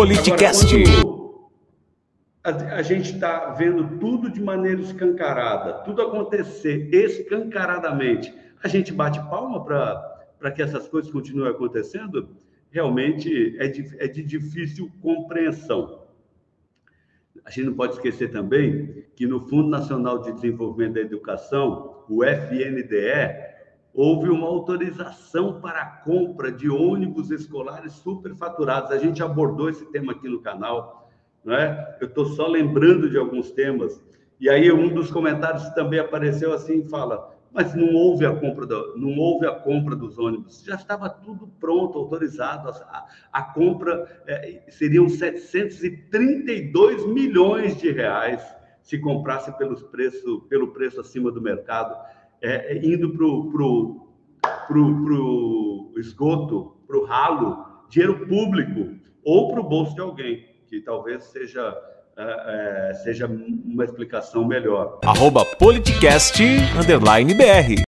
Politicast. Agora, a, gente está vendo tudo de maneira escancarada, tudo acontecer escancaradamente. A gente bate palma para que essas coisas continuem acontecendo? Realmente é de, é de difícil compreensão. A gente não pode esquecer também que no Fundo Nacional de Desenvolvimento da Educação, o FNDE, houve uma autorização para a compra de ônibus escolares superfaturados. A gente abordou esse tema aqui no canal, não é? Eu estou só lembrando de alguns temas. E aí um dos comentários também apareceu assim, fala: mas não houve a compra do, não houve a compra dos ônibus, já estava tudo pronto, autorizado. A, a compra é, seriam 732 milhões de reais se comprasse pelos preço, pelo preço acima do mercado é, é indo para o pro, pro, pro esgoto, para o ralo, dinheiro público, ou para o bolso de alguém, que talvez seja, é, é, seja uma explicação melhor. Arroba politicast, underline BR.